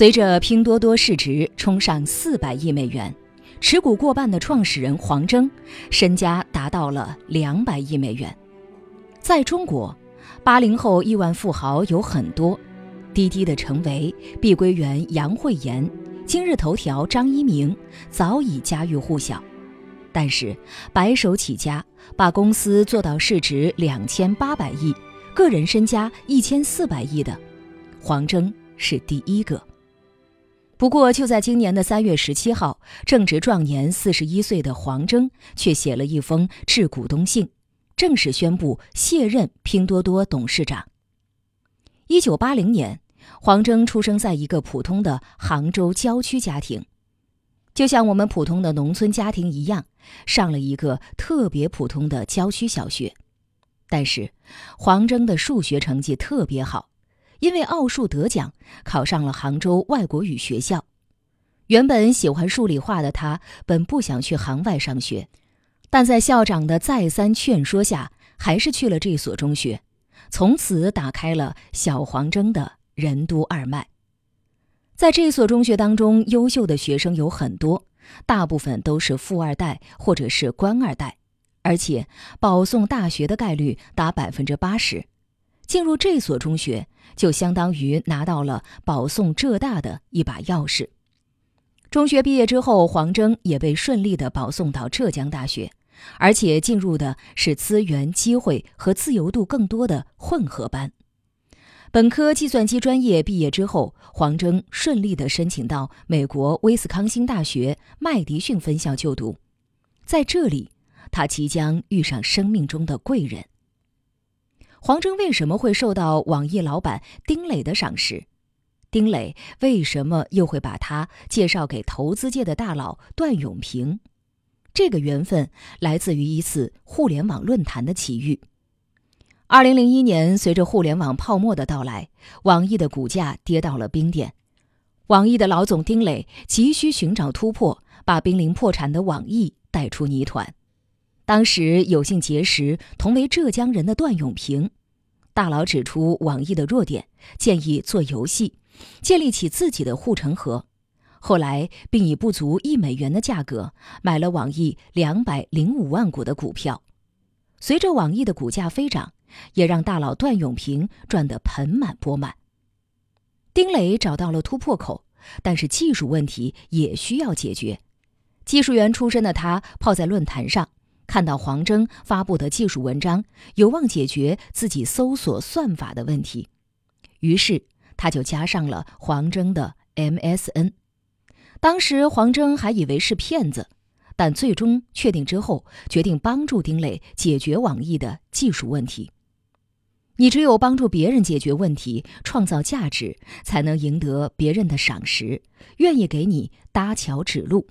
随着拼多多市值冲上四百亿美元，持股过半的创始人黄峥身家达到了两百亿美元。在中国，八零后亿万富豪有很多，滴滴的成为、碧桂园杨惠妍、今日头条张一鸣早已家喻户晓。但是，白手起家把公司做到市值两千八百亿、个人身家一千四百亿的，黄峥是第一个。不过，就在今年的三月十七号，正值壮年四十一岁的黄峥却写了一封致股东信，正式宣布卸任拼多多董事长。一九八零年，黄峥出生在一个普通的杭州郊区家庭，就像我们普通的农村家庭一样，上了一个特别普通的郊区小学。但是，黄峥的数学成绩特别好。因为奥数得奖，考上了杭州外国语学校。原本喜欢数理化的他，本不想去杭外上学，但在校长的再三劝说下，还是去了这所中学，从此打开了小黄峥的任督二脉。在这所中学当中，优秀的学生有很多，大部分都是富二代或者是官二代，而且保送大学的概率达百分之八十。进入这所中学，就相当于拿到了保送浙大的一把钥匙。中学毕业之后，黄峥也被顺利的保送到浙江大学，而且进入的是资源、机会和自由度更多的混合班。本科计算机专业毕业之后，黄峥顺利的申请到美国威斯康星大学麦迪逊分校就读，在这里，他即将遇上生命中的贵人。黄峥为什么会受到网易老板丁磊的赏识？丁磊为什么又会把他介绍给投资界的大佬段永平？这个缘分来自于一次互联网论坛的奇遇。二零零一年，随着互联网泡沫的到来，网易的股价跌到了冰点。网易的老总丁磊急需寻找突破，把濒临破产的网易带出泥团。当时有幸结识同为浙江人的段永平，大佬指出网易的弱点，建议做游戏，建立起自己的护城河。后来并以不足一美元的价格买了网易两百零五万股的股票。随着网易的股价飞涨，也让大佬段永平赚得盆满钵满。丁磊找到了突破口，但是技术问题也需要解决。技术员出身的他泡在论坛上。看到黄峥发布的技术文章，有望解决自己搜索算法的问题，于是他就加上了黄峥的 MSN。当时黄峥还以为是骗子，但最终确定之后，决定帮助丁磊解决网易的技术问题。你只有帮助别人解决问题、创造价值，才能赢得别人的赏识，愿意给你搭桥指路。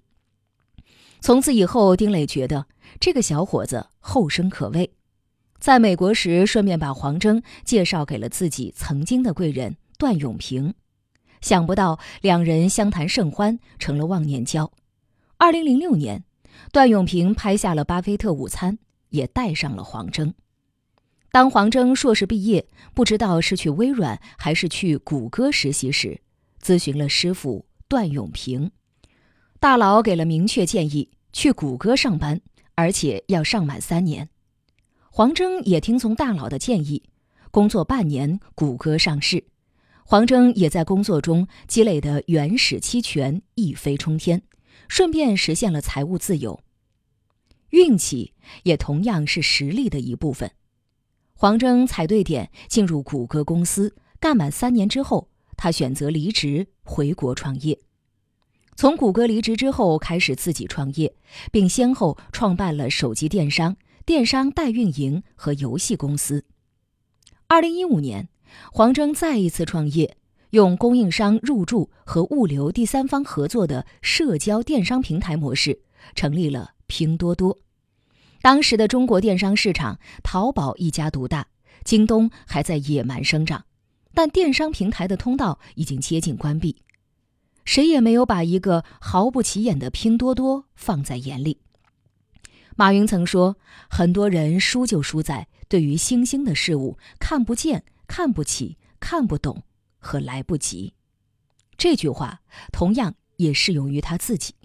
从此以后，丁磊觉得这个小伙子后生可畏。在美国时，顺便把黄峥介绍给了自己曾经的贵人段永平。想不到两人相谈甚欢，成了忘年交。二零零六年，段永平拍下了《巴菲特午餐》，也带上了黄峥。当黄峥硕士毕业，不知道是去微软还是去谷歌实习时，咨询了师傅段永平。大佬给了明确建议，去谷歌上班，而且要上满三年。黄峥也听从大佬的建议，工作半年，谷歌上市。黄峥也在工作中积累的原始期权一飞冲天，顺便实现了财务自由。运气也同样是实力的一部分。黄峥踩对点进入谷歌公司，干满三年之后，他选择离职回国创业。从谷歌离职之后，开始自己创业，并先后创办了手机电商、电商代运营和游戏公司。二零一五年，黄峥再一次创业，用供应商入驻和物流第三方合作的社交电商平台模式，成立了拼多多。当时的中国电商市场，淘宝一家独大，京东还在野蛮生长，但电商平台的通道已经接近关闭。谁也没有把一个毫不起眼的拼多多放在眼里。马云曾说：“很多人输就输在对于新兴的事物看不见、看不起、看不懂和来不及。”这句话同样也适用于他自己。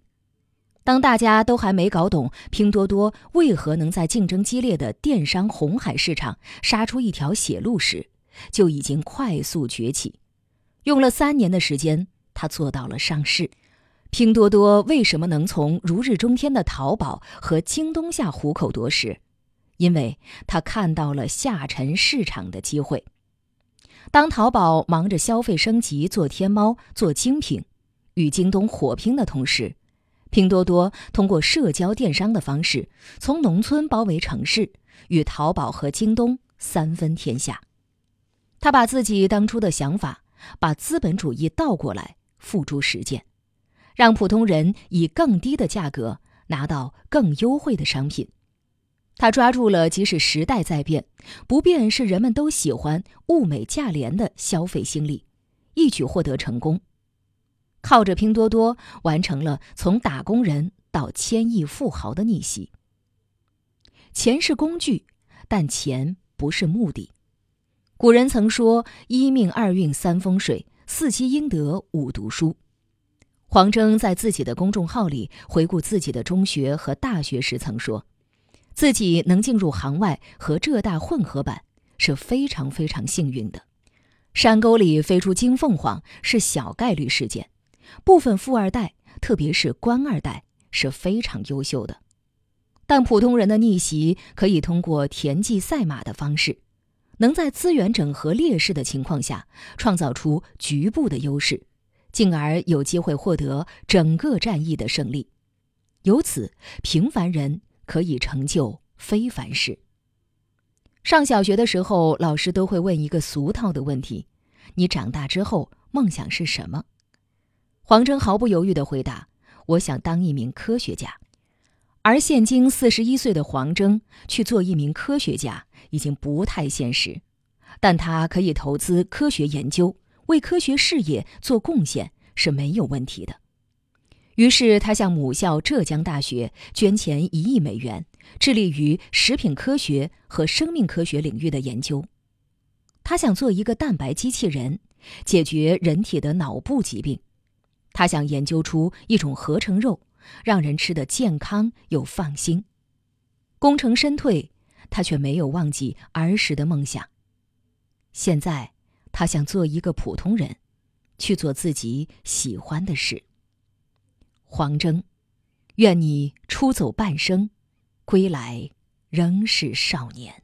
当大家都还没搞懂拼多多为何能在竞争激烈的电商红海市场杀出一条血路时，就已经快速崛起。用了三年的时间，他做到了上市。拼多多为什么能从如日中天的淘宝和京东下虎口夺食？因为他看到了下沉市场的机会。当淘宝忙着消费升级、做天猫、做精品，与京东火拼的同时，拼多多通过社交电商的方式，从农村包围城市，与淘宝和京东三分天下。他把自己当初的想法，把资本主义倒过来付诸实践，让普通人以更低的价格拿到更优惠的商品。他抓住了即使时代在变，不变是人们都喜欢物美价廉的消费心理，一举获得成功。靠着拼多多完成了从打工人到千亿富豪的逆袭。钱是工具，但钱不是目的。古人曾说：“一命二运三风水，四积阴德五读书。”黄峥在自己的公众号里回顾自己的中学和大学时曾说。自己能进入行外和浙大混合版是非常非常幸运的，山沟里飞出金凤凰是小概率事件，部分富二代，特别是官二代是非常优秀的，但普通人的逆袭可以通过田忌赛马的方式，能在资源整合劣势的情况下创造出局部的优势，进而有机会获得整个战役的胜利，由此平凡人。可以成就非凡事。上小学的时候，老师都会问一个俗套的问题：“你长大之后梦想是什么？”黄峥毫不犹豫地回答：“我想当一名科学家。”而现今四十一岁的黄峥去做一名科学家已经不太现实，但他可以投资科学研究，为科学事业做贡献是没有问题的。于是，他向母校浙江大学捐钱一亿美元，致力于食品科学和生命科学领域的研究。他想做一个蛋白机器人，解决人体的脑部疾病。他想研究出一种合成肉，让人吃得健康又放心。功成身退，他却没有忘记儿时的梦想。现在，他想做一个普通人，去做自己喜欢的事。黄征，愿你出走半生，归来仍是少年。